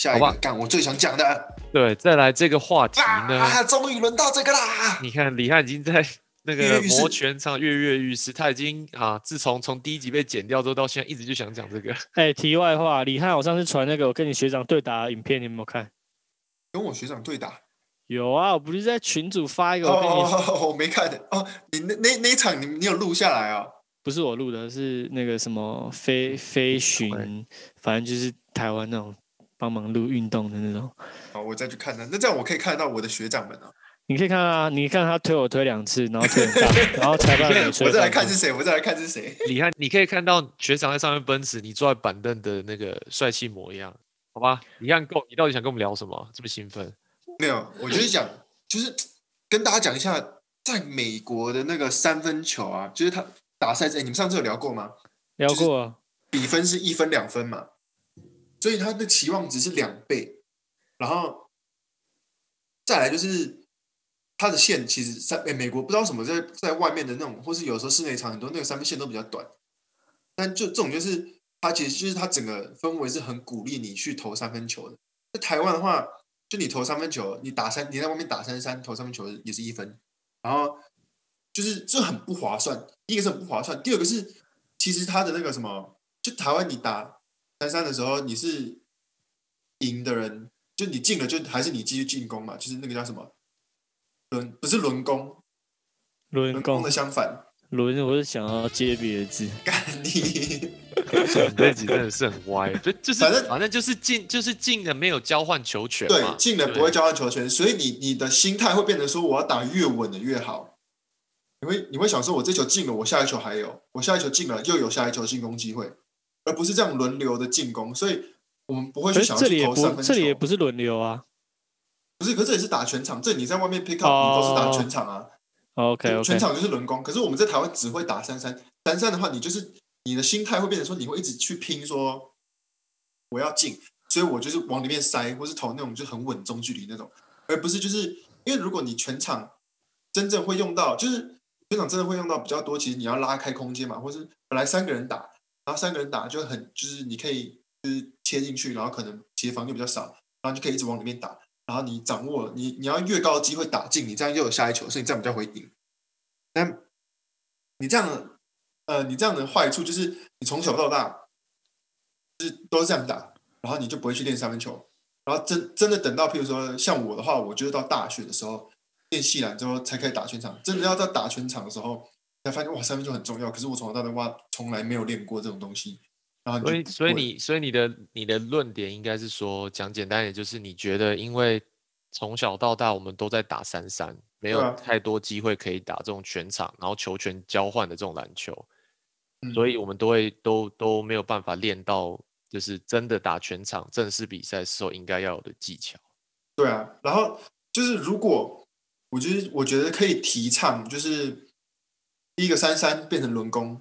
下一个干我最想讲的，对，再来这个话题呢，啊，终于轮到这个啦！你看李汉已经在那个摩拳上跃跃欲试，他已经啊，自从从第一集被剪掉之后，到现在一直就想讲这个。哎，题外话，李汉，我上次传那个我跟你学长对打的影片，你有没有看？跟我学长对打？有啊，我不是在群主发一个，哦，我没看的哦。你那那那一场，你你有录下来啊？不是我录的，是那个什么飞飞巡，反正就是台湾那种。帮忙录运动的那种，好，我再去看他。那这样我可以看得到我的学长们啊。你可以看啊，你看他推我推两次，然后推很大，然后裁判我再来看是谁，我再来看是谁。你看，你可以看到学长在上面奔驰，你坐在板凳的那个帅气模样，好吧？你看够，你到底想跟我们聊什么？这么兴奋？没有，我就是讲，就是跟大家讲一下，在美国的那个三分球啊，就是他打赛制，你们上次有聊过吗？聊过，啊比分是一分两分嘛。所以他的期望值是两倍，然后再来就是他的线其实三诶美国不知道什么在在外面的那种，或是有时候室内场很多那个三分线都比较短，但就这种就是他其实就是他整个氛围是很鼓励你去投三分球的。在台湾的话，就你投三分球，你打三你在外面打三三投三分球也是一分，然后就是这很不划算。一个是很不划算，第二个是其实他的那个什么，就台湾你打。三三的时候，你是赢的人，就你进了，就还是你继续进攻嘛？就是那个叫什么轮，不是轮攻，轮攻的相反。轮，我是想要接别的字。干你！这集真的是很歪，就就是反正反正就是进，就是进了没有交换球权对，进了不会交换球权，所以你你的心态会变成说，我要打越稳的越好。你会你会想说，我这球进了，我下一球还有，我下一球进了又有下一球进攻机会。而不是这样轮流的进攻，所以我们不会去想要去投三分球。这里也不是轮流啊，不是，可是这也是打全场。这你在外面 pick up，你都是打全场啊。OK，全场就是轮攻。可是我们在台湾只会打三三三三的话，你就是你的心态会变成说，你会一直去拼说我要进，所以我就是往里面塞，或是投那种就很稳中距离那种，而不是就是因为如果你全场真正会用到，就是全场真的会用到比较多，其实你要拉开空间嘛，或是本来三个人打。然后三个人打就很，就是你可以就是切进去，然后可能协防就比较少，然后就可以一直往里面打。然后你掌握你你要越高的机会打进，你这样又有下一球，所以你这样比较会赢。但你这样的呃，你这样的坏处就是你从小到大是都是这样打，然后你就不会去练三分球。然后真真的等到譬如说像我的话，我就是到大学的时候练细篮之后才可以打全场。真的要在打全场的时候。才发现哇，三分球很重要。可是我从小到大哇，从来没有练过这种东西。然后，所以，所以你，所以你的你的论点应该是说，讲简单点，就是你觉得，因为从小到大我们都在打三三，没有太多机会可以打这种全场，然后球权交换的这种篮球，所以我们都会都都没有办法练到，就是真的打全场正式比赛时候应该要有的技巧。对啊，然后就是如果我觉得，我觉得可以提倡，就是。第一个三三变成轮攻，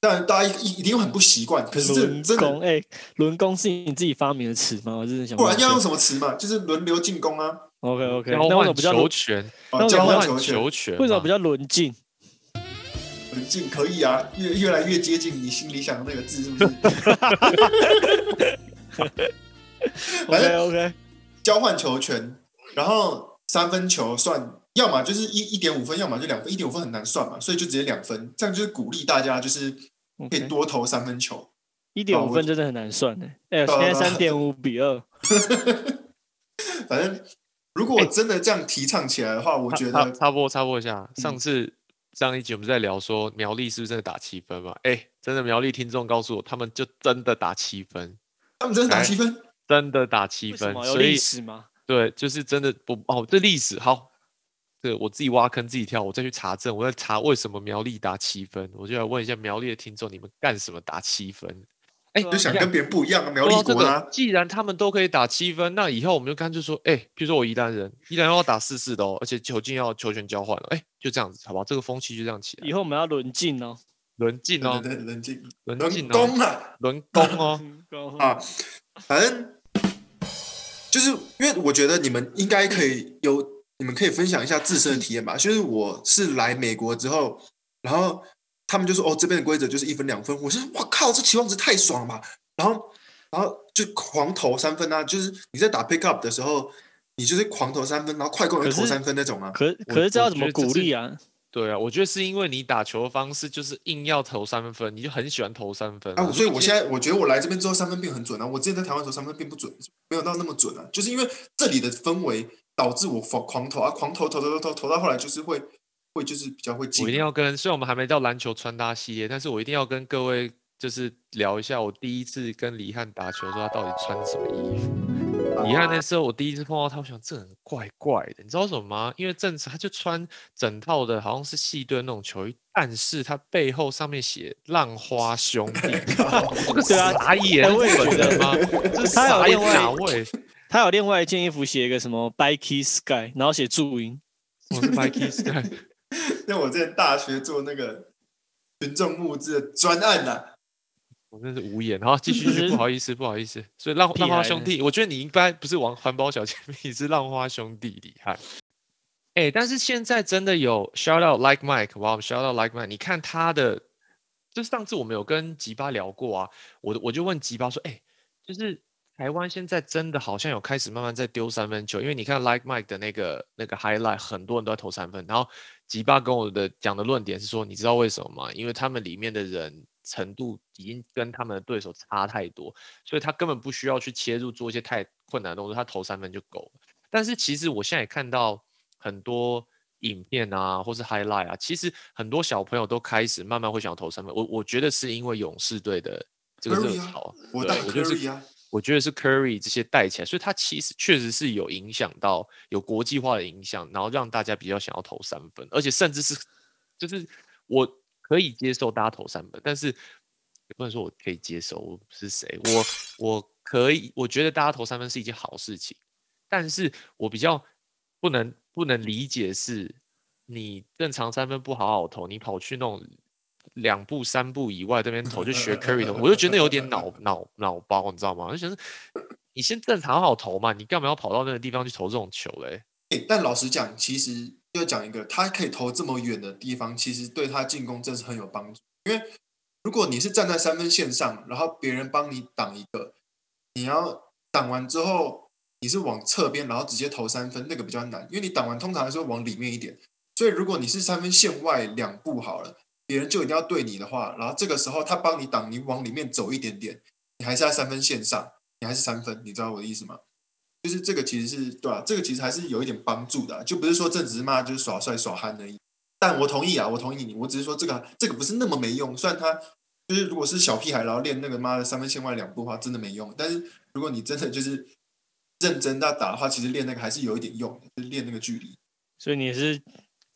但大家一一定很不习惯。可是这真的，哎，轮攻是你自己发明的词吗？我真的想，不然要用什么词嘛？就是轮流进攻啊。OK OK，交换球权，交换球权，为什么比较轮进？轮进可以啊，越越来越接近你心里想的那个字，是不是？反正 OK，交换球权，然后三分球算。要么就是一一点五分，要么就两分。一点五分很难算嘛，所以就直接两分。这样就是鼓励大家，就是可以多投三分球。一点五分真的很难算呢。哎，现在三点五比二。反正如果真的这样提倡起来的话，我觉得插播插播一下。上次上一集我们在聊说苗栗是不是真的打七分嘛？哎，真的苗栗听众告诉我，他们就真的打七分。他们真的打七分？真的打七分？有历史吗？对，就是真的不哦，这历史好。这我自己挖坑自己跳，我再去查证，我在查为什么苗栗打七分，我就来问一下苗栗的听众，你们干什么打七分？哎，就想跟别人不一样啊，苗栗国啊。既然他们都可以打七分，那以后我们就干脆说，哎，比如说我宜兰人，宜兰要打四四的哦，而且球进要球权交换了，哎，就这样子，好不好？这个风气就这样起来。以后我们要轮进哦，轮进哦，轮进，轮进攻啊，轮攻哦，啊，反正就是因为我觉得你们应该可以有。你们可以分享一下自身的体验吧。就是我是来美国之后，然后他们就说：“哦，这边的规则就是一分两分。”我说：“我靠，这期望值太爽了吧！”然后，然后就就狂投三分啊，就是你在打 pick up 的时候，你就是狂投三分，然后快攻也投三分那种啊。可可是这要怎么鼓励啊？对啊，我觉得是因为你打球的方式就是硬要投三分，你就很喜欢投三分啊。所以我现在我觉得我来这边之后三分变很准啊。我之前在台湾投三分并不准，没有到那么准啊。就是因为这里的氛围导致我狂狂投啊，狂投投投投投投到后来就是会会就是比较会进。我一定要跟，虽然我们还没到篮球穿搭系列，但是我一定要跟各位就是聊一下我第一次跟李汉打球的时候他到底穿什么衣服。你看那时候我第一次碰到他，我想这人怪怪的，你知道什么吗？因为正常他就穿整套的，好像是细队那种球衣，但是他背后上面写“浪花兄弟 ”，对啊，傻眼的吗？这傻眼哪位？他有另外一件衣服，写一个什么 “Bikey Sky”，然后写注音，我是 Bikey Sky。那我在大学做那个群众募资的专案呐。我真是无言，好，继续，不好意思，不好意思。所以浪浪花兄弟，我觉得你应该不是玩环保小姐你，是浪花兄弟厉害。哎，但是现在真的有 shout out like Mike，哇，shout out like Mike，你看他的，就是上次我们有跟吉巴聊过啊，我我就问吉巴说，哎，就是台湾现在真的好像有开始慢慢在丢三分球，因为你看 like Mike 的那个那个 highlight，很多人都在投三分，然后吉巴跟我的讲的论点是说，你知道为什么吗？因为他们里面的人。程度已经跟他们的对手差太多，所以他根本不需要去切入做一些太困难的动作，他投三分就够了。但是其实我现在也看到很多影片啊，或是 highlight 啊，其实很多小朋友都开始慢慢会想要投三分。我我觉得是因为勇士队的这个热潮，我带 Curry 啊，我觉得是 Curry 这些带起来，所以他其实确实是有影响到有国际化的影响，然后让大家比较想要投三分，而且甚至是就是我。可以接受大家投三分，但是也不能说我可以接受我是谁。我我可以，我觉得大家投三分是一件好事情，但是我比较不能不能理解是，你正常三分不好好投，你跑去那种两步三步以外这边投就学 Curry 投，我就觉得有点脑脑脑包，你知道吗？就想你先正常好投嘛，你干嘛要跑到那个地方去投这种球嘞？但老实讲，其实。要讲一个，他可以投这么远的地方，其实对他进攻真是很有帮助。因为如果你是站在三分线上，然后别人帮你挡一个，你要挡完之后，你是往侧边，然后直接投三分，那个比较难。因为你挡完通常来说往里面一点，所以如果你是三分线外两步好了，别人就一定要对你的话，然后这个时候他帮你挡，你往里面走一点点，你还是在三分线上，你还是三分，你知道我的意思吗？就是这个其实是对吧？这个其实还是有一点帮助的，就不是说这只是骂就是耍帅耍憨而已。但我同意啊，我同意你，我只是说这个这个不是那么没用。虽然他就是如果是小屁孩，然后练那个妈的三分线外两步的话，真的没用。但是如果你真的就是认真在打的话，其实练那个还是有一点用，就练那个距离。所以你是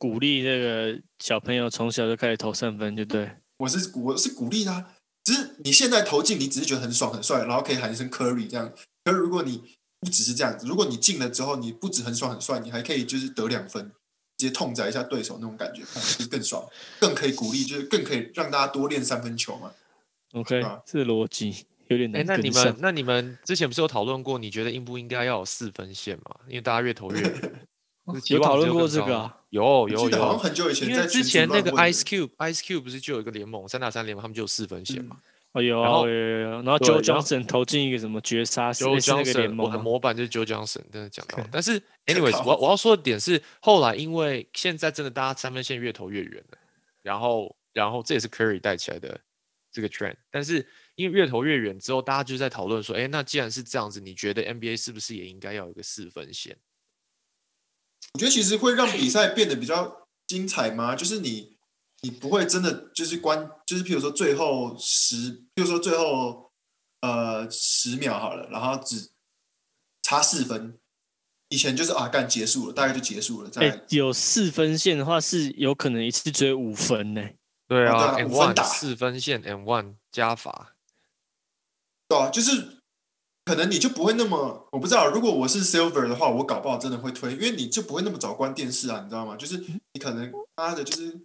鼓励这个小朋友从小就开始投三分，对不对？我是我是鼓励他，只是你现在投进，你只是觉得很爽很帅，然后可以喊一声 Curry 这样。可是如果你不只是这样子，如果你进了之后，你不止很爽很帅，你还可以就是得两分，直接痛宰一下对手那种感觉，就是更爽，更可以鼓励，就是更可以让大家多练三分球嘛。OK，这逻辑有点难。那你们那你们之前不是有讨论过，你觉得应不应该要有四分线嘛？因为大家越投越 有讨论过这个啊？有有有，好像很久以前，因为之前那个 Ice Cube Ice Cube 不是就有一个联盟三打三联盟，他们就有四分线嘛。哦有，然后然后 Joe Johnson 投进一个什么绝杀，Joe Johnson 我的模板就是 Joe Johnson，真的讲到。但是 anyways，我我要说的点是，后来因为现在真的大家三分线越投越远了，然后然后这也是 Curry 带起来的这个 trend。但是因为越投越远之后，大家就在讨论说，哎，那既然是这样子，你觉得 NBA 是不是也应该要有一个四分线？我觉得其实会让比赛变得比较精彩吗？就是你。你不会真的就是关，就是譬如说最后十，譬如说最后呃十秒好了，然后只差四分，以前就是啊干结束了，大概就结束了。哎，有四分线的话是有可能一次追五分呢。对啊，M one 四分线，M one 加法。对啊，就是可能你就不会那么，我不知道，如果我是 Silver 的话，我搞不好真的会推，因为你就不会那么早关电视啊，你知道吗？就是你可能妈的，就是。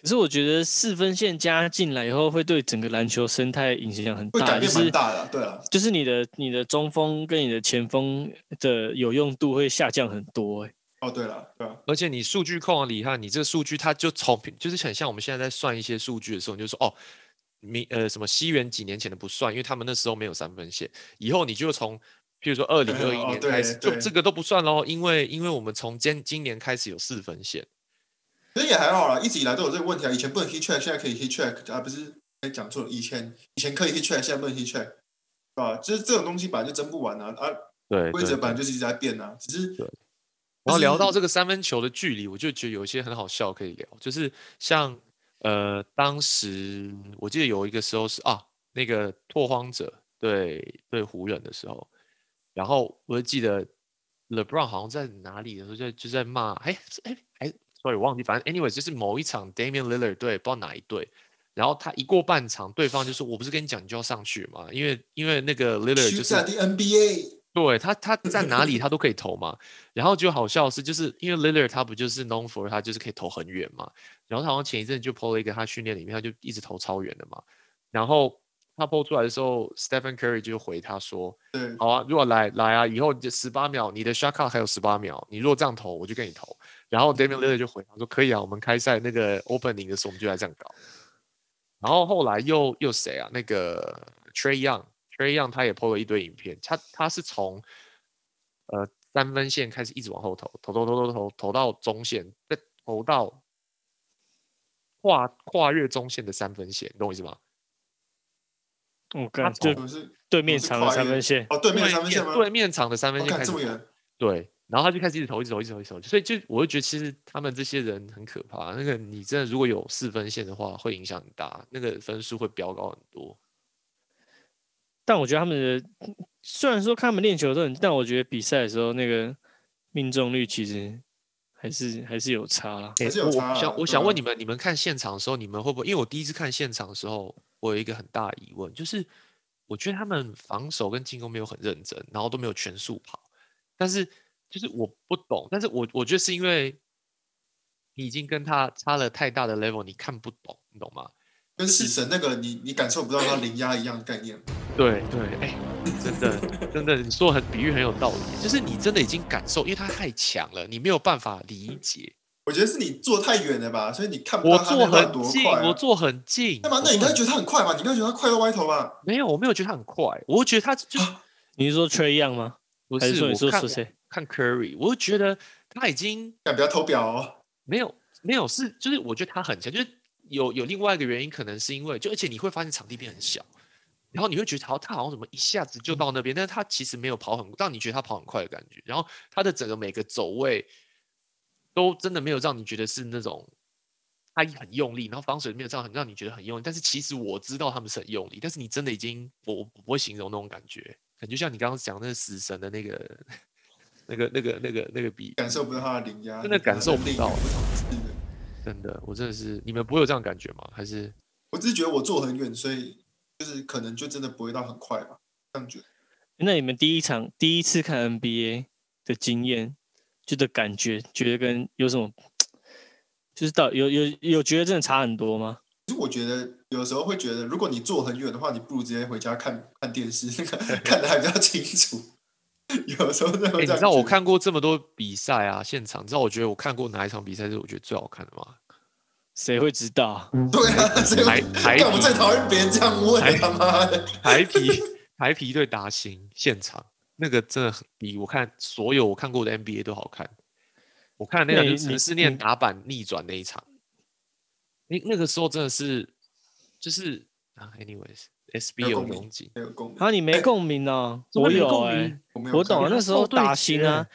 可是我觉得四分线加进来以后，会对整个篮球生态影响很大，就是大的，对啊，就是你的你的中锋跟你的前锋的有用度会下降很多，哎。哦，对了，对啊。而且你数据控啊，李汉，你这个数据它就从就是很像我们现在在算一些数据的时候，你就说哦，明呃什么西元几年前的不算，因为他们那时候没有三分线。以后你就从，譬如说二零二一年开始，就这个都不算喽，因为因为我们从今今年开始有四分线。其实也还好啦，一直以来都有这个问题啊。以前不能 hit track，现在可以 hit track 啊，不是？哎，讲错了，以前以前可以 hit track，现在不能 hit track，是吧？就是这种东西本来就争不完啊，啊，对，规则本来就是一直在变啊，只是。然后聊到这个三分球的距离，我就觉得有一些很好笑可以聊，就是像呃，当时我记得有一个时候是啊，那个拓荒者对对湖人的时候，然后我就记得 LeBron 好像在哪里的时候就就在骂，哎哎哎，sorry 忘记，反正 anyway 就是某一场 Damian Lillard 对不知道哪一队，然后他一过半场，对方就说我不是跟你讲你就要上去嘛，因为因为那个 Lillard 就是 NBA。对他，他在哪里他都可以投嘛。然后就好笑是，就是因为 Lillard 他不就是 known for 他就是可以投很远嘛。然后他好像前一阵就 PO 了一个他训练里面，他就一直投超远的嘛。然后他 PO 出来的时候，Stephen Curry 就回他说：“对，好啊，如果来来啊，以后就十八秒，你的 shot clock 还有十八秒，你如果这样投，我就跟你投。”然后 Damian Lillard 就回他说：“可以啊，我们开赛那个 opening 的时候，我们就来这样搞。”然后后来又又谁啊？那个 Trey Young。Trey Young 他也 PO 了一堆影片，他他是从呃三分线开始一直往后投，投投投投投投到中线，再投到跨跨越中线的三分线，懂我意思吗？我看就对面场的三分线哦，对面三分线吗？对面场的三分线开始对，然后他就开始一直投，一直投，一直投，一直投，所以就我就觉得其实他们这些人很可怕。那个你真的如果有四分线的话，会影响很大，那个分数会飙高很多。但我觉得他们的虽然说看他们练球的时候，但我觉得比赛的时候那个命中率其实还是还是有差啦。还是有差。想我想问你们，你们看现场的时候，你们会不会？因为我第一次看现场的时候，我有一个很大的疑问，就是我觉得他们防守跟进攻没有很认真，然后都没有全速跑。但是就是我不懂，但是我我觉得是因为你已经跟他差了太大的 level，你看不懂，你懂吗？跟死神那个你你感受不到他零压一样的概念。对对，哎，真的真的，你说很比喻很有道理，就是你真的已经感受，因为他太强了，你没有办法理解。我觉得是你坐太远了吧，所以你看不到他多快。我坐很近，干嘛？那你刚才觉得他很快吗？你刚才觉得他快到歪头吗？没有，我没有觉得他很快，我觉得他就你是说 Trey Young 吗？不是，我说看谁？看 Curry，我就觉得他已经不要偷表哦。没有没有，是就是我觉得他很强，就是。有有另外一个原因，可能是因为就而且你会发现场地变很小，然后你会觉得好，他好像怎么一下子就到那边，但是他其实没有跑很，让你觉得他跑很快的感觉。然后他的整个每个走位都真的没有让你觉得是那种他很用力，然后防水没有这样很让你觉得很用力。但是其实我知道他们是很用力，但是你真的已经我我不会形容那种感觉，感觉像你刚刚讲那个死神的那个 那个那个那个那个比感受不到他的灵压，真的感受不到。真的，我真的是你们不会有这样感觉吗？还是我只是觉得我坐很远，所以就是可能就真的不会到很快吧，这样觉得。那你们第一场第一次看 NBA 的经验，就的感觉，觉得跟有什么，就是到有有有觉得真的差很多吗？其实我觉得有时候会觉得，如果你坐很远的话，你不如直接回家看看电视，那个 看的还比较清楚。有时候这样，你知道我看过这么多比赛啊，现场，你知道我觉得我看过哪一场比赛是我觉得最好看的吗？谁会知道？对啊，谁台台我最讨厌别人这样问，他妈的！台皮台皮对达兴现场那个真的很比我看所有我看过的 NBA 都好看。我看那场就是念打板逆转那一场，那那个时候真的是就是啊，anyways。S B 有共鸣，啊，你没共鸣哦，我有哎，我懂了。那时候打新啊，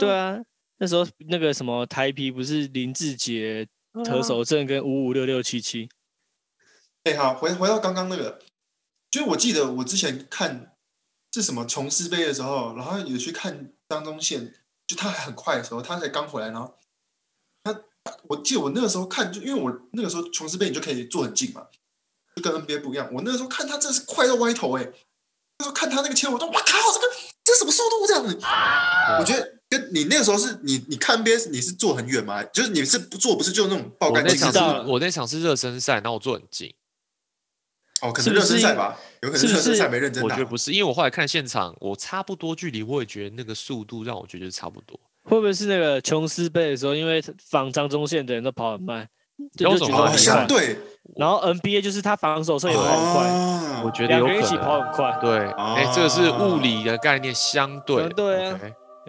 对啊，那时候那个什么台皮不是林志杰、特首证跟五五六六七七。哎，好，回回到刚刚那个，就我记得我之前看是什么琼斯杯的时候，然后有去看张宗宪，就他还很快的时候，他才刚回来，然后他，我记得我那个时候看，就因为我那个时候琼斯杯你就可以坐很近嘛。就跟 NBA 不一样，我那个时候看他真的是快到歪头哎！那时候看他那个切，我都哇靠，这个这什么速度这样子？我觉得跟你那个时候是你你看 NBA 你是坐很远吗？就是你是不坐不是就那种爆干？那场是我那场是热身赛，然后我坐很近。哦，可能热身赛吧，有可能热身赛没认真我觉得不是，因为我后来看现场，我差不多距离，我也觉得那个速度让我觉得差不多。会不会是那个琼斯杯的时候，因为防张中线的人都跑很慢？就觉得很相对。然后 NBA 就是他防守上也跑很快，我觉得有可能一起跑很快。对，哎，这个是物理的概念，相对对啊，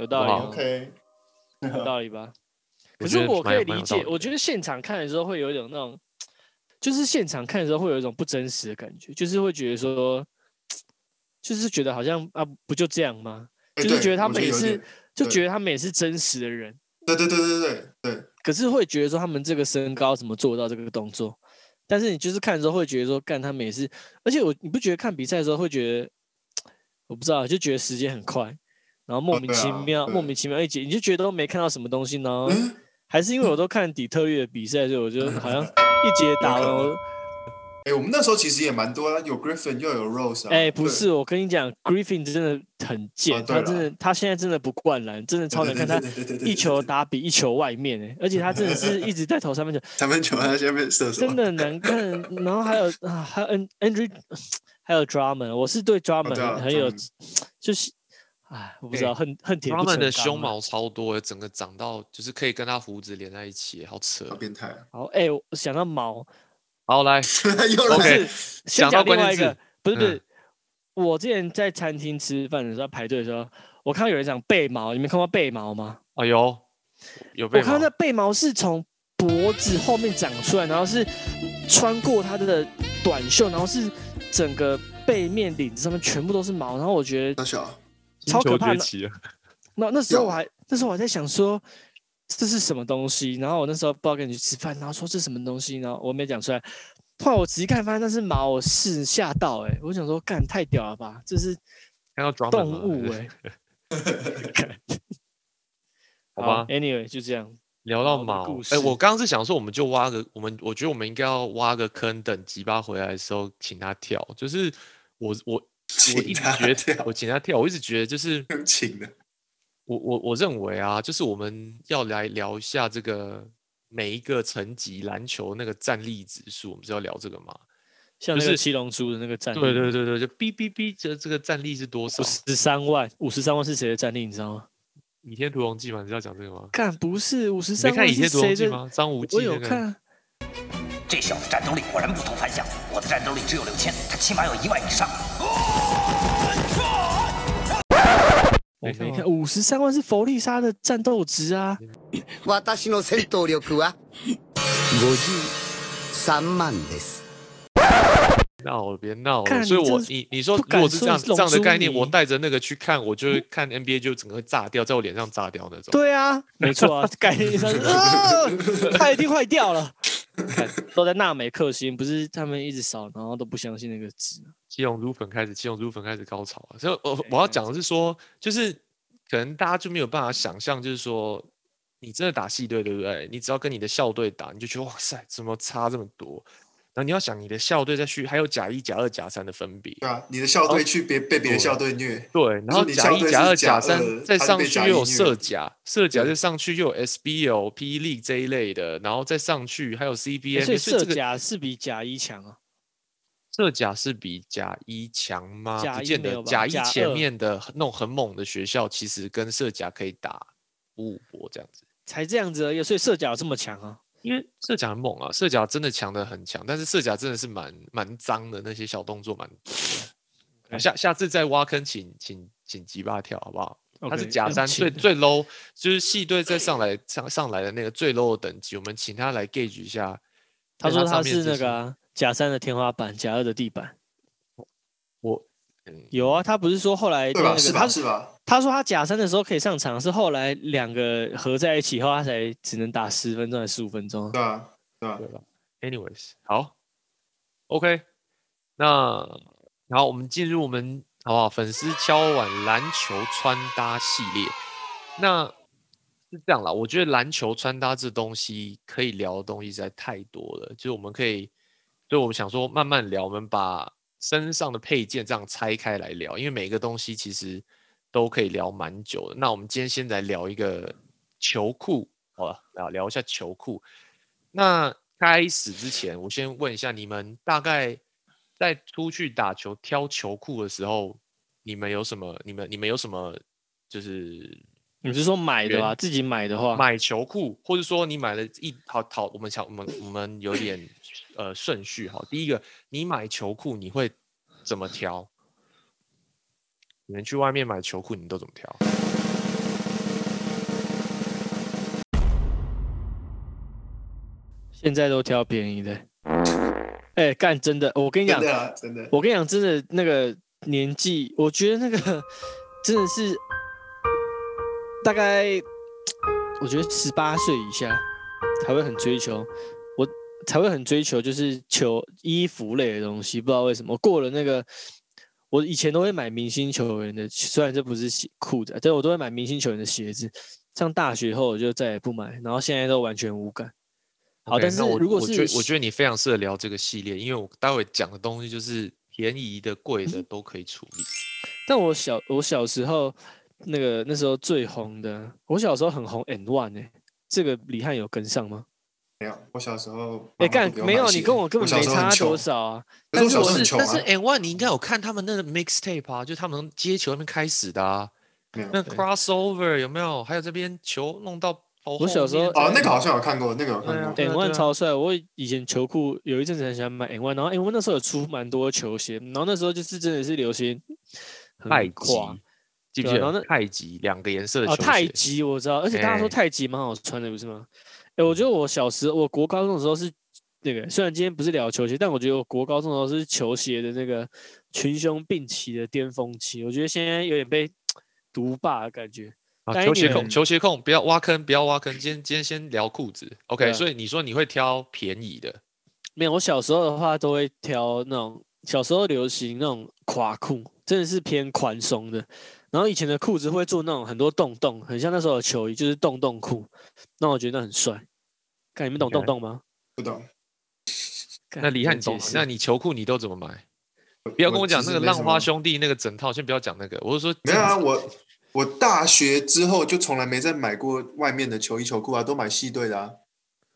有道理，OK，有道理吧？可是我可以理解，我觉得现场看的时候会有一种那种，就是现场看的时候会有一种不真实的感觉，就是会觉得说，就是觉得好像啊，不就这样吗？就是觉得他们也是，就觉得他们也是真实的人。对对对对对对。可是会觉得说他们这个身高怎么做到这个动作？但是你就是看的时候会觉得说，干他们也是，而且我你不觉得看比赛的时候会觉得，我不知道，就觉得时间很快，然后莫名其妙，莫名其妙一节你就觉得都没看到什么东西呢？还是因为我都看底特律的比赛，所以我就好像一节 打完。哎，我们那时候其实也蛮多啊，有 Griffin 又有 Rose。哎，不是，我跟你讲，Griffin 真的很贱，他真的，他现在真的不灌篮，真的超难看。他一球打比一球外面哎，而且他真的是一直在投三分球。三分球他下面射手。真的难看。然后还有啊，还有 Andrew，还有 Drummond，我是对 Drummond 很有，就是。哎，我不知道，恨恨铁他们的胸毛超多，整个长到就是可以跟他胡子连在一起，好扯，好变态。好，哎，想到毛，好 来，OK，先讲另外一个，不是不是，我之前在餐厅吃饭的时候排队的时候，我看到有人讲背毛，你们看过背毛吗？啊有，有背毛。我看到那背毛是从脖子后面长出来，然后是穿过他的短袖，然后是整个背面领子上面全部都是毛，然后我觉得。超可怕的！那那时候我还那时候我还在想说这是什么东西，然后我那时候不知道跟你去吃饭，然后说这是什么东西，然后我没讲出来。后来我仔细看，发现那是马，我是吓到哎！我想说，干太屌了吧？这是动物哎！好吧，Anyway 就这样聊到马。哎，我刚刚是想说，我们就挖个我们，我觉得我们应该要挖个坑，等吉巴回来的时候请他跳。就是我我。我一直觉得，我请他跳，我一直觉得就是 请的。我我我认为啊，就是我们要来聊一下这个每一个层级篮球那个战力指数，我们是要聊这个吗？像那个七龙珠的那个战力，对对对对，就哔哔哔这这个战力是多少？十三万，五十三万是谁的战力？你知道吗？倚天屠龙记吗？你知道讲这个吗？看不是五十三万是谁的吗？张无忌我有看。这小子战斗力果然不同凡响，我的战斗力只有六千，他起码有一万以上。我没看五十三万是弗利莎的战斗值啊！私の戦闘力は五十三万です。闹了，别闹了！所以，我你你说，如果是这样这样的概念，我带着那个去看，我就会看 NBA 就整个炸掉，在我脸上炸掉那种。对啊，没错啊，概念上啊，他一定坏掉了。 都在纳美克星，不是他们一直扫，然后都不相信那个值。七龙珠粉开始，七龙珠粉开始高潮了。所以，我我要讲的是说，就是可能大家就没有办法想象，就是说你真的打系队，对不对？你只要跟你的校队打，你就觉得哇塞，怎么差这么多？然后你要想你的校队再去，还有甲一、甲二、甲三的分别。对啊，你的校队去别被别的校队虐。对，然后甲一、甲二、甲三再上去又有射甲，射甲再上去又有 SBL、霹雳这一类的，然后再上去还有 CBA。所以射甲是比甲一强啊？射甲是比甲一强吗？不见得。甲一前面的那种很猛的学校，其实跟射甲可以打五五波这样子。才这样子而已，所以射甲有这么强啊？因为射甲很猛啊，射甲真的强的很强，但是射甲真的是蛮蛮脏的，那些小动作蛮多。下下次再挖坑，请请请吉巴跳好不好？他是甲三最最 low，就是系队再上来上上来的那个最 low 的等级，我们请他来 gauge 一下。他说他是那个甲三的天花板，甲二的地板。我。有啊，他不是说后来对吧？是吧？是吧？他说他假三的时候可以上场，是后来两个合在一起后，他才只能打十分钟还是十五分钟？对啊，对啊，对吧？Anyways，好，OK，那然后我们进入我们好不好？粉丝敲碗篮球穿搭系列，那是这样啦。我觉得篮球穿搭这东西可以聊的东西实在太多了，就是我们可以，所以我们想说慢慢聊，我们把。身上的配件这样拆开来聊，因为每个东西其实都可以聊蛮久的。那我们今天先来聊一个球裤，好了，聊聊一下球裤。那开始之前，我先问一下你们，大概在出去打球挑球裤的时候，你们有什么？你们你们有什么？就是你是说买的吧？自己买的话，买球裤，或者说你买了一好好，我们想我们我们有点呃顺序哈。第一个，你买球裤你会怎么挑？你们去外面买球裤，你都怎么挑？现在都挑便宜的。哎，干真的，我跟你讲，真的，我跟你讲，真的那个年纪，我觉得那个 真的是。大概我觉得十八岁以下才会很追求，我才会很追求就是球衣服类的东西，不知道为什么过了那个，我以前都会买明星球员的，虽然这不是鞋裤子，但我都会买明星球员的鞋子。上大学后我就再也不买，然后现在都完全无感。好，但是如果是我觉得你非常适合聊这个系列，因为我待会讲的东西就是便宜的、贵的都可以处理。但我小我小时候。那个那时候最红的，我小时候很红 N One 哎，这个李汉有跟上吗？没有，我小时候哎干没有，你跟我根本没差多少啊。但是我是但是 N One 你应该有看他们那个 mixtape 啊，就他们接球那边开始的啊。那 crossover 有没有？还有这边球弄到我小时候哦，那个好像有看过，那个有看过。N One 超帅，我以前球裤有一阵子很喜欢买 N One，然后 N One 那时候有出蛮多球鞋，然后那时候就是真的是流行太极。记不记得太极两个颜色的球鞋？太极我知道，而且大家说太极蛮好穿的，不是吗？哎，我觉得我小时我国高中的时候是那个，虽然今天不是聊球鞋，但我觉得我国高中的时候是球鞋的那个群雄并起的巅峰期。我觉得现在有点被独霸的感觉。啊，球鞋控，球鞋控，不要挖坑，不要挖坑。今天今天先聊裤子，OK？所以你说你会挑便宜的？没有，我小时候的话都会挑那种小时候流行那种垮裤，真的是偏宽松的。然后以前的裤子会做那种很多洞洞，很像那时候的球衣，就是洞洞裤。那我觉得很帅。看你们懂洞洞吗？不懂。那李汉懂。那你球裤你都怎么买？不要跟我讲那个浪花兄弟那个整套，先不要讲那个。我是说，没有啊，我我大学之后就从来没再买过外面的球衣球裤啊，都买系队的啊。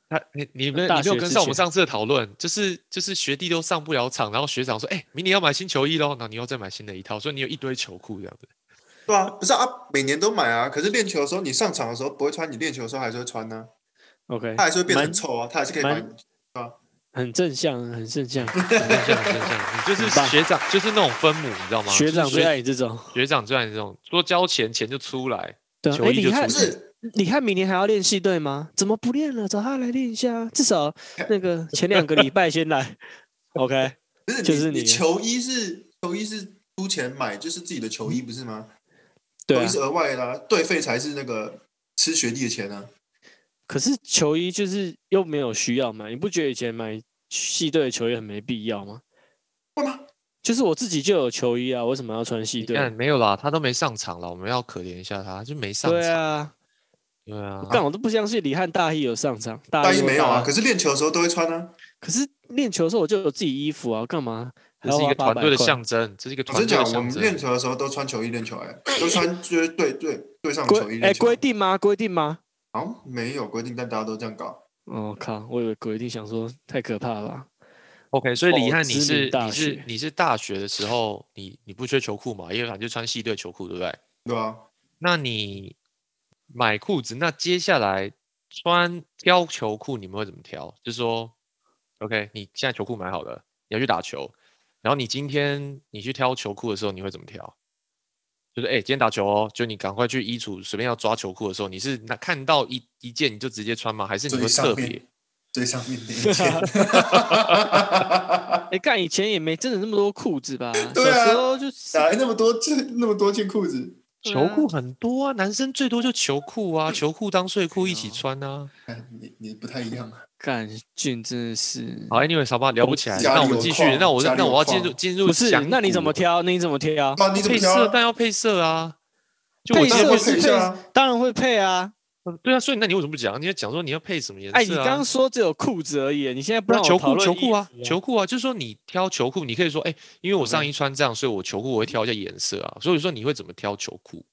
他你你们你没有跟上我们上次的讨论，就是就是学弟都上不了场，然后学长说，哎，明年要买新球衣喽，那你要再买新的一套，所以你有一堆球裤这样子。对啊，不是啊，每年都买啊。可是练球的时候，你上场的时候不会穿，你练球的时候还是会穿呢。OK，它还是会变得很臭啊，它还是可以把你，对吧？很正向，很正向，很正向，很正向。你就是学长，就是那种分母，你知道吗？学长最爱你这种，学长最爱你这种，说交钱，钱就出来，球衣就出来。你看明年还要练系队吗？怎么不练了？找他来练一下，至少 那个前两个礼拜先来。OK，就是你球衣是球衣是出钱买，就是自己的球衣不是吗？球衣是额外的，队费才是那个吃学弟的钱呢。可是球衣就是又没有需要买，你不觉得以前买系队的球衣很没必要吗？会吗？就是我自己就有球衣啊，为什么要穿系队？没有啦，他都没上场了，我们要可怜一下他，就没上场。对啊，对啊，但我都不相信李汉大一有上场，大一没有啊。可是练球的时候都会穿啊。可是练球的时候我就有自己衣服啊，干嘛？这是一个团队的象征，这是一个团队的象征。我们练球的时候都穿球衣练球，哎，都穿就是对对对上球衣。哎，规定吗？规定吗？好，没有规定，但大家都这样搞。我靠，我以为规定，想说太可怕了。OK，所以李汉，你是你是你是大学的时候，你你不缺球裤嘛？因为反正就穿系队球裤，对不对？对啊。那你买裤子，那接下来穿挑球裤，你们会怎么挑？就是说，OK，你现在球裤买好了，你要去打球。然后你今天你去挑球裤的时候，你会怎么挑？就是哎，今天打球哦，就你赶快去衣橱随便要抓球裤的时候，你是那看到一一件你就直接穿吗？还是你会特别最上面那一件？哎，干以前也没真的那么多裤子吧？对啊，就哪来那么多这那么多件裤子？球裤很多啊，男生最多就球裤啊，球裤当睡裤一起穿啊。你你不太一样啊。干俊真的是好，Anyway，好吧，聊不起来，那我们继续。那我那我要进入进入不是？那你怎么挑？那你怎么挑？配色但要配色啊。配色会配，当然会配啊。对啊，所以那你为什么不讲？你要讲说你要配什么颜色？哎，你刚刚说只有裤子而已，你现在不让我球裤球裤啊，球裤啊，就是说你挑球裤，你可以说，哎，因为我上衣穿这样，所以我球裤我会挑一下颜色啊。所以说你会怎么挑球裤？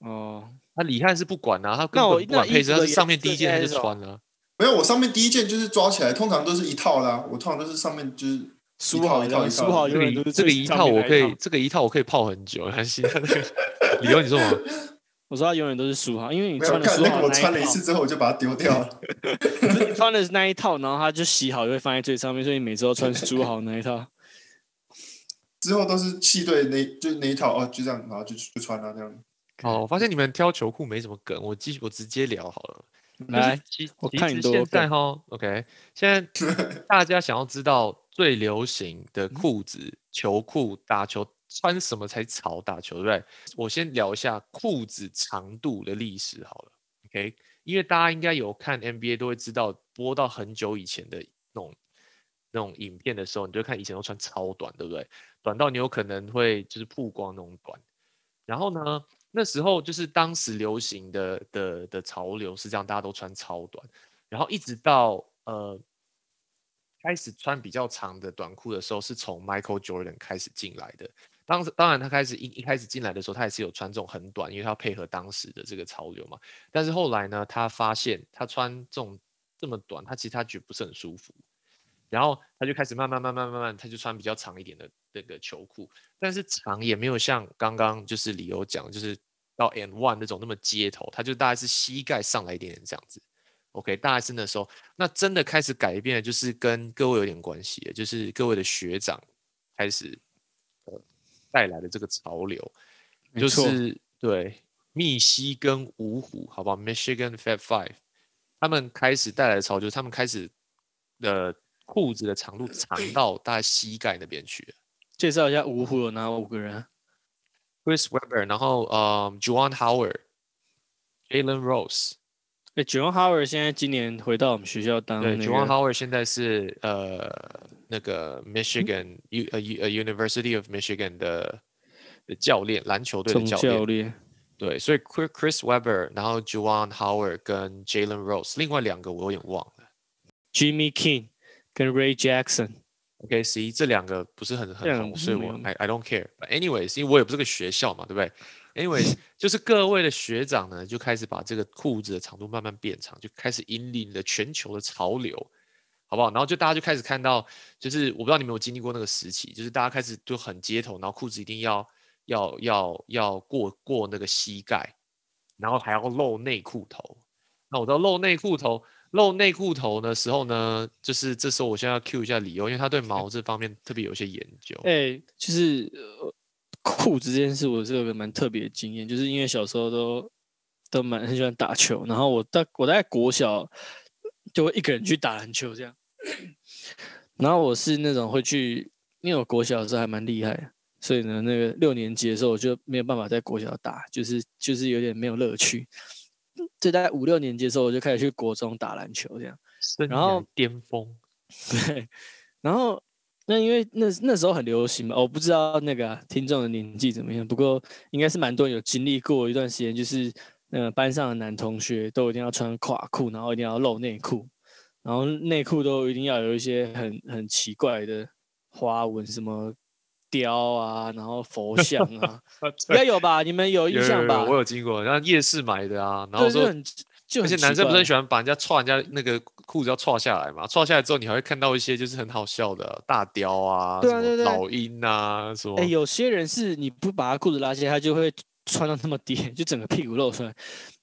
哦，那李汉是不管啊，他根本不管配色，他是上面第一件他就穿了。没有，我上面第一件就是抓起来，通常都是一套啦。我通常都是上面就是梳好一套，梳好这个这个一套我可以，这个一套我可以泡很久。还行，理由你说吗？我说他永远都是书豪，因为你穿的书豪我穿了一次之后我就把它丢掉了。穿的是那一套，然后它就洗好就会放在最上面，所以你每次都穿书豪那一套。之后都是气队那就那一套哦，就这样，然后就就穿了这样。哦，我发现你们挑球裤没什么梗，我继续我直接聊好了。来，我看你现在哈，OK，现在 大家想要知道最流行的裤子、球裤，打球穿什么才潮？打球对不对？我先聊一下裤子长度的历史好了，OK，因为大家应该有看 NBA 都会知道，播到很久以前的那种那种影片的时候，你就看以前都穿超短，对不对？短到你有可能会就是曝光那种短，然后呢？那时候就是当时流行的的的潮流是这样，大家都穿超短，然后一直到呃开始穿比较长的短裤的时候，是从 Michael Jordan 开始进来的。当时当然他开始一一开始进来的时候，他也是有穿这种很短，因为他要配合当时的这个潮流嘛。但是后来呢，他发现他穿这种这么短，他其实他觉得不是很舒服。然后他就开始慢慢慢慢慢慢，他就穿比较长一点的那个球裤，但是长也没有像刚刚就是理由讲，就是到 N one 那种那么街头，他就大概是膝盖上来一点点这样子。OK，大概是那时候，那真的开始改变，就是跟各位有点关系，就是各位的学长开始带来的这个潮流，就是对密西根五虎，好不好？Michigan Fat Five，他们开始带来的潮流，他们开始的。裤子的长度长到大概膝盖那边去。介绍一下五虎有哪五个人？Chris Webber，然后呃，Juwan Howard，Jalen Rose。哎，Juwan Howard 现在今年回到我们学校当。对，Juwan Howard 现在是呃那个 Michigan U 呃 University of Michigan 的的教练，篮球队的教练。对，所以 Chris Chris Webber，然后 Juwan Howard 跟 Jalen Rose，另外两个我有点忘了。Jimmy King。跟 Ray Jackson，OK，十一这两个不是很很红，所以我 I I don't care。Anyways，因为我也不是个学校嘛，对不对？Anyways，就是各位的学长呢，就开始把这个裤子的长度慢慢变长，就开始引领了全球的潮流，好不好？然后就大家就开始看到，就是我不知道你们有经历过那个时期，就是大家开始就很街头，然后裤子一定要要要要过过那个膝盖，然后还要露内裤头。那我知道露内裤头。露内裤头的时候呢，就是这时候我现在要 cue 一下理由，因为他对毛这方面特别有些研究。哎，就是裤子这件事，我是有个蛮特别的经验，就是因为小时候都都蛮很喜欢打球，然后我在我在国小就会一个人去打篮球这样，然后我是那种会去，因为我国小的时候还蛮厉害，所以呢，那个六年级的时候我就没有办法在国小打，就是就是有点没有乐趣。就在五六年级的时候，我就开始去国中打篮球，这样，然后巅峰，对，然后那因为那那时候很流行嘛，我不知道那个听众的年纪怎么样，不过应该是蛮多人有经历过一段时间，就是呃班上的男同学都一定要穿垮裤，然后一定要露内裤，然后内裤都一定要有一些很很奇怪的花纹，什么。雕啊，然后佛像啊，应该有吧？你们有印象吧？我有经过，然后夜市买的啊，然后说，而且男生不是很喜欢把人家穿人家那个裤子要踹下来嘛？踹下来之后，你还会看到一些就是很好笑的大雕啊，对啊对对，老鹰啊什么。哎，有些人是你不把他裤子拉下，他就会穿到那么低，就整个屁股露出来。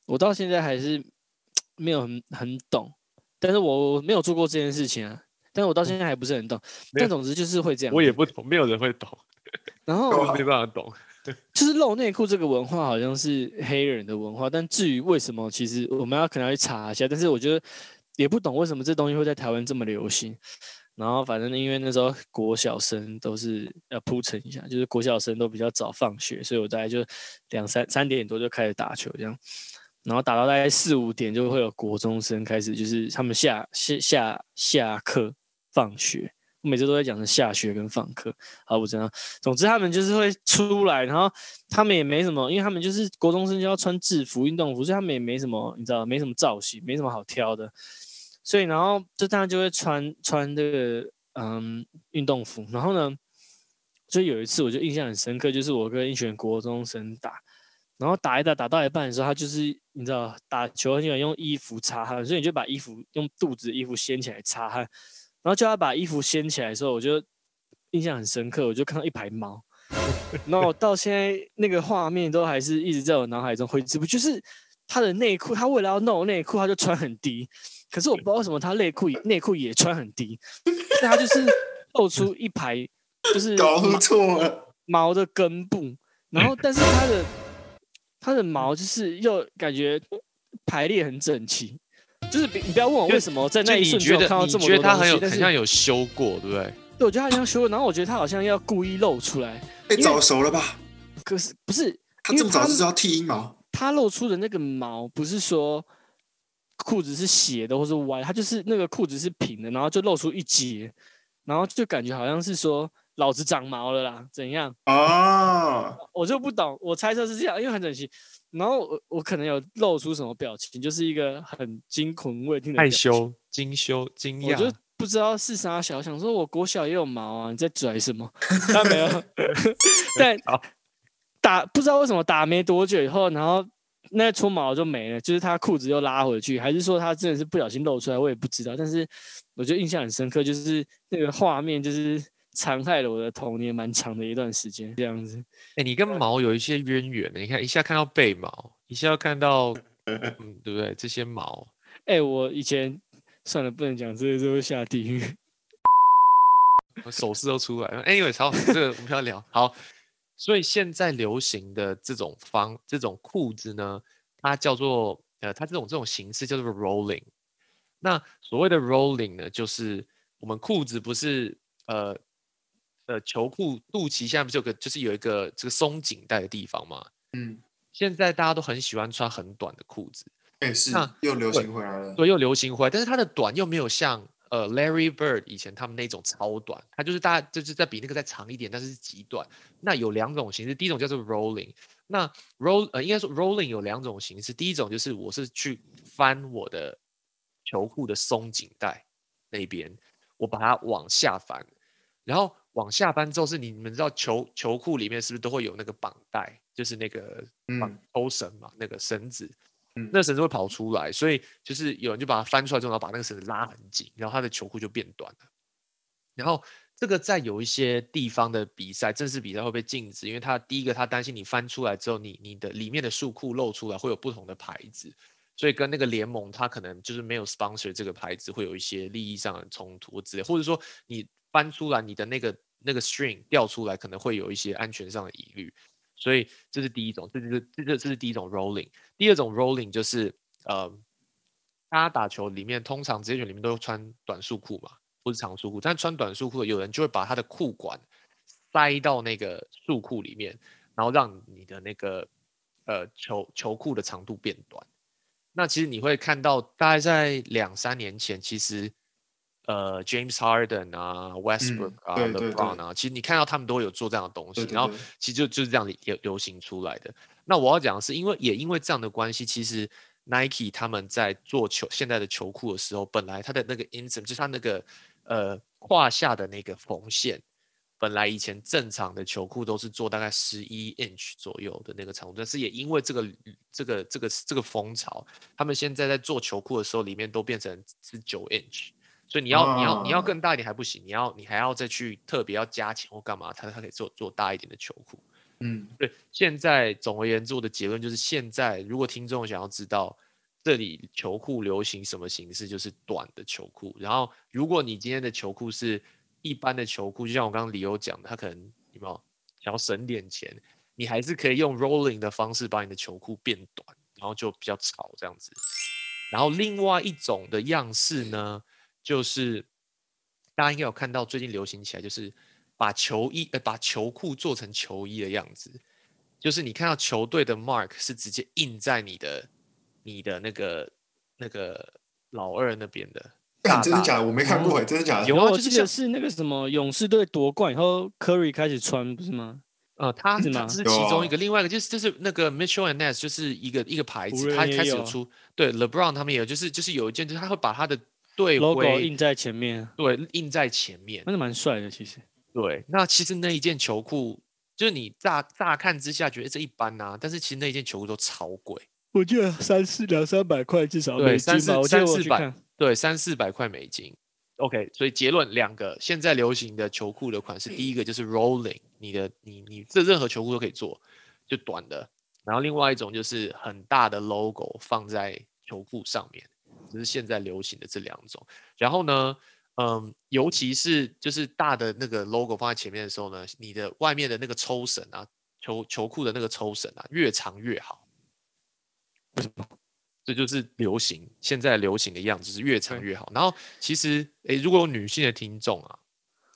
我到现在还是没有很很懂，但是我没有做过这件事情啊。但是我到现在还不是很懂，但总之就是会这样。我也不懂，没有人会懂。然后没办法懂，就是露内裤这个文化好像是黑人的文化，但至于为什么，其实我们要可能要去查一下。但是我觉得也不懂为什么这东西会在台湾这么流行。然后反正因为那时候国小生都是要铺陈一下，就是国小生都比较早放学，所以我大概就两三三点多就开始打球这样。然后打到大概四五点就会有国中生开始，就是他们下下下下课。放学，我每次都在讲的下学跟放课，好，我知道。总之他们就是会出来，然后他们也没什么，因为他们就是国中生就要穿制服、运动服，所以他们也没什么，你知道，没什么造型，没什么好挑的。所以然后就大家就会穿穿这个嗯运动服。然后呢，就有一次我就印象很深刻，就是我跟一群国中生打，然后打一打打到一半的时候，他就是你知道打球很喜欢用衣服擦汗，所以你就把衣服用肚子衣服掀起来擦汗。然后叫他把衣服掀起来的时候，我就印象很深刻，我就看到一排猫，然后到现在那个画面都还是一直在我脑海中挥之不去。就是他的内裤，他为了要弄内裤，他就穿很低。可是我不知道为什么他内裤内裤也穿很低，他就是露出一排，就是搞错了毛的根部。然后，但是他的他的毛就是又感觉排列很整齐。就是你不要问我为什么在那一瞬间看到这么多东西，很像有修过，对不对？对，我觉得他好像修过，然后我觉得他好像要故意露出来。被，早熟了吧？可是不是？他这么早就是要剃阴毛？他露出的那个毛不是说裤子是斜的或是歪，他就是那个裤子是平的，然后就露出一截，然后就感觉好像是说老子长毛了啦，怎样？哦，我就不懂，我猜测是这样，因为很整齐。然后我我可能有露出什么表情，就是一个很惊恐未定的害羞、惊羞、惊讶。我就不知道是啥小，想说我国小也有毛啊，你在拽什么？但没有，但 打不知道为什么打没多久以后，然后那撮毛就没了，就是他裤子又拉回去，还是说他真的是不小心露出来，我也不知道。但是我觉得印象很深刻，就是那个画面，就是。残害了我的童年蛮长的一段时间，这样子。哎，你跟毛有一些渊源的，你看一下看到背毛，一下要看到，嗯，对不对？这些毛，哎，我以前算了，不能讲这些，就会下地狱。我手势都出来了。Anyway，好，这个我们要聊好。所以现在流行的这种方这种裤子呢，它叫做呃，它这种这种形式叫做 rolling。那所谓的 rolling 呢，就是我们裤子不是呃。呃，球裤肚脐现在不是有个，就是有一个这个松紧带的地方嘛？嗯，现在大家都很喜欢穿很短的裤子，哎，是，又流行回来了，对，又流行回来，但是它的短又没有像呃 Larry Bird 以前他们那种超短，它就是大家就是在比那个再长一点，但是是极短。那有两种形式，第一种叫做 rolling，那 roll 呃应该说 rolling 有两种形式，第一种就是我是去翻我的球裤的松紧带那边，我把它往下翻，然后。往下翻之后，是你们知道球球裤里面是不是都会有那个绑带，就是那个绑抽绳嘛，那个绳子，那绳子会跑出来，所以就是有人就把它翻出来之后，然后把那个绳子拉很紧，然后他的球裤就变短了。然后这个在有一些地方的比赛，正式比赛会被禁止，因为他第一个他担心你翻出来之后，你你的里面的束裤露出来会有不同的牌子，所以跟那个联盟他可能就是没有 sponsor 这个牌子，会有一些利益上的冲突之类，或者说你翻出来你的那个。那个 string 掉出来可能会有一些安全上的疑虑，所以这是第一种，这就是这这这是第一种 rolling。第二种 rolling 就是呃，大家打球里面通常职业球里面都穿短束裤嘛，不是长束裤，但穿短束裤的有人就会把他的裤管塞到那个束裤里面，然后让你的那个呃球球裤的长度变短。那其实你会看到，大概在两三年前，其实。呃，James Harden 啊，Westbrook 啊，LeBron 啊，其实你看到他们都有做这样的东西，然后其实就就是这样流流行出来的。那我要讲的是，因为也因为这样的关系，其实 Nike 他们在做球现在的球裤的时候，本来它的那个 insert 就是它那个呃胯下的那个缝线，本来以前正常的球裤都是做大概十一 inch 左右的那个长度，但是也因为这个这个这个这个风潮，他们现在在做球裤的时候，里面都变成是九 inch。所以你要你要你要更大一点还不行，你要你还要再去特别要加钱或干嘛，他他可以做做大一点的球裤。嗯，对。现在总而言之，我的结论就是，现在如果听众想要知道这里球裤流行什么形式，就是短的球裤。然后，如果你今天的球裤是一般的球裤，就像我刚刚理由讲的，他可能有没有想要省点钱，你还是可以用 rolling 的方式把你的球裤变短，然后就比较潮这样子。然后另外一种的样式呢？就是大家应该有看到，最近流行起来就是把球衣呃把球裤做成球衣的样子，就是你看到球队的 mark 是直接印在你的你的那个那个老二那边的。真的假的？我没看过，真的假的？有啊，我记得是那个什么勇士队夺冠以后，Curry 开始穿，不是吗？呃，他是是其中一个，另外一个就是就是那个 Mitchell and Ness 就是一个一个牌子，他开始出对 LeBron 他们也有，就是就是有一件就是他会把他的。对，logo 印在前面，对，印在前面，那是蛮帅的。其实，对，那其实那一件球裤，就是你乍乍看之下觉得这一般呐，但是其实那一件球裤都超贵，我记得三四两三百块至少，对，三四三四百，对，三四百块美金。OK，所以结论两个现在流行的球裤的款式，第一个就是 rolling，你的你你这任何球裤都可以做，就短的。然后另外一种就是很大的 logo 放在球裤上面，这是现在流行的这两种。然后呢，嗯，尤其是就是大的那个 logo 放在前面的时候呢，你的外面的那个抽绳啊，球球裤的那个抽绳啊，越长越好。为什么？这就是流行，现在流行的样子是越长越好。然后其实，诶，如果有女性的听众啊，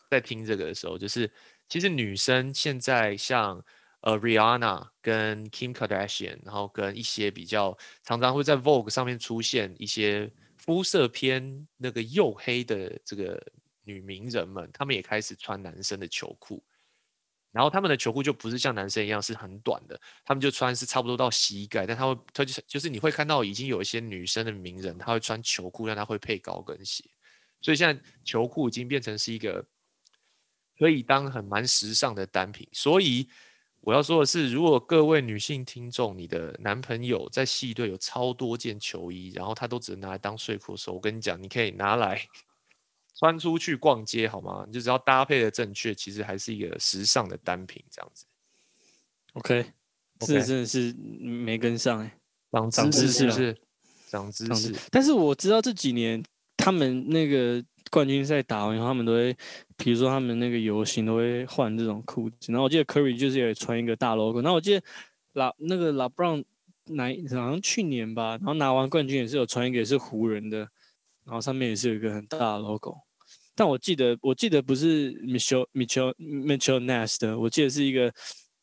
在听这个的时候，就是其实女生现在像呃 Rihanna 跟 Kim Kardashian，然后跟一些比较常常会在 Vogue 上面出现一些肤色偏那个黝黑的这个女名人们，她们也开始穿男生的球裤。然后他们的球裤就不是像男生一样是很短的，他们就穿是差不多到膝盖，但他会，他就是就是你会看到已经有一些女生的名人，她会穿球裤，但她会配高跟鞋，所以现在球裤已经变成是一个可以当很蛮时尚的单品。所以我要说的是，如果各位女性听众，你的男朋友在系队有超多件球衣，然后他都只能拿来当睡裤的时候，我跟你讲，你可以拿来。穿出去逛街好吗？你就只要搭配的正确，其实还是一个时尚的单品这样子。OK，这真的是没跟上哎，长知识是长知识。但是我知道这几年他们那个冠军赛打完以后，他们都会，比如说他们那个游行都会换这种裤子。然后我记得 Curry 就是也穿一个大 logo。然后我记得拉那个拉布朗哪好像去年吧，然后拿完冠军也是有穿一个也是湖人的，然后上面也是有一个很大的 logo。但我记得，我记得不是 Mitchell Mitchell Mitchell Nast 的，我记得是一个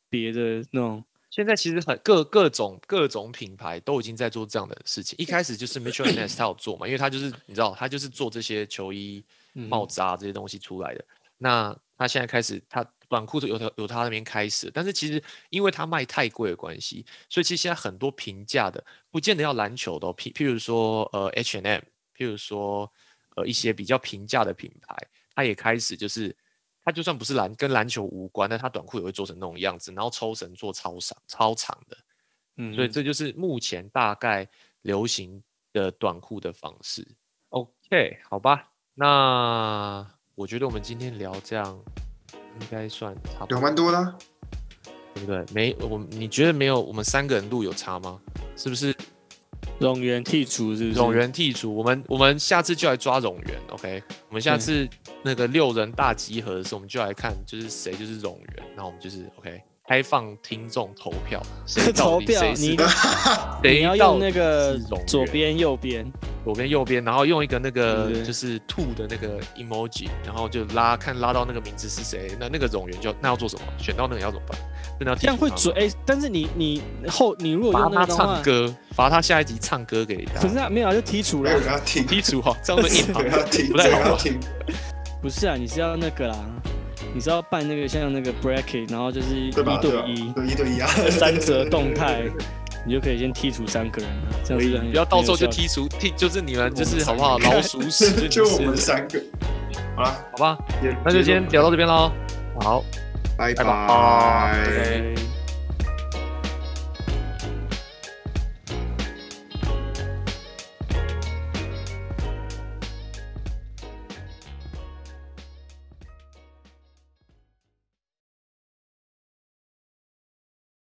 别的那种。现在其实很各各种各种品牌都已经在做这样的事情。一开始就是 Mitchell Nast 他有做嘛，因为他就是你知道，他就是做这些球衣、帽子啊这些东西出来的。那他现在开始，他短裤由他由他那边开始，但是其实因为他卖太贵的关系，所以其实现在很多平价的，不见得要篮球的，譬譬如说呃 H and M，譬如说。呃，一些比较平价的品牌，他也开始就是，他就算不是篮跟篮球无关，但他短裤也会做成那种样子，然后抽绳做超长超长的，嗯，所以这就是目前大概流行的短裤的方式。OK，好吧，那我觉得我们今天聊这样应该算差不多，有蛮多的，对不对？没我，你觉得没有我们三个人录有差吗？是不是？冗员剔除是不是？冗员剔除，我们我们下次就来抓冗员，OK？我们下次那个六人大集合的时候，我们就来看就是谁就是冗员，然后我们就是 OK，开放听众投票，谁投票？你你要用那个左边右边，左边右边，然后用一个那个就是兔的那个 emoji，然后就拉看拉到那个名字是谁，那那个冗员就那要做什么？选到那个要怎么办？这样会准哎，但是你你后你如果罚他唱歌，罚他下一集唱歌给他。可是没有就剔除了，剔除哈，这样子硬不太好。不是啊，你是要那个啦，你是要办那个像那个 bracket，然后就是一对一，一对一啊，三折动态，你就可以先剔除三个人了，这样子不要到时候就剔除剔，就是你们就是好不好？老鼠屎就我们三个，好了，好吧，那就先聊到这边喽，好。拜拜。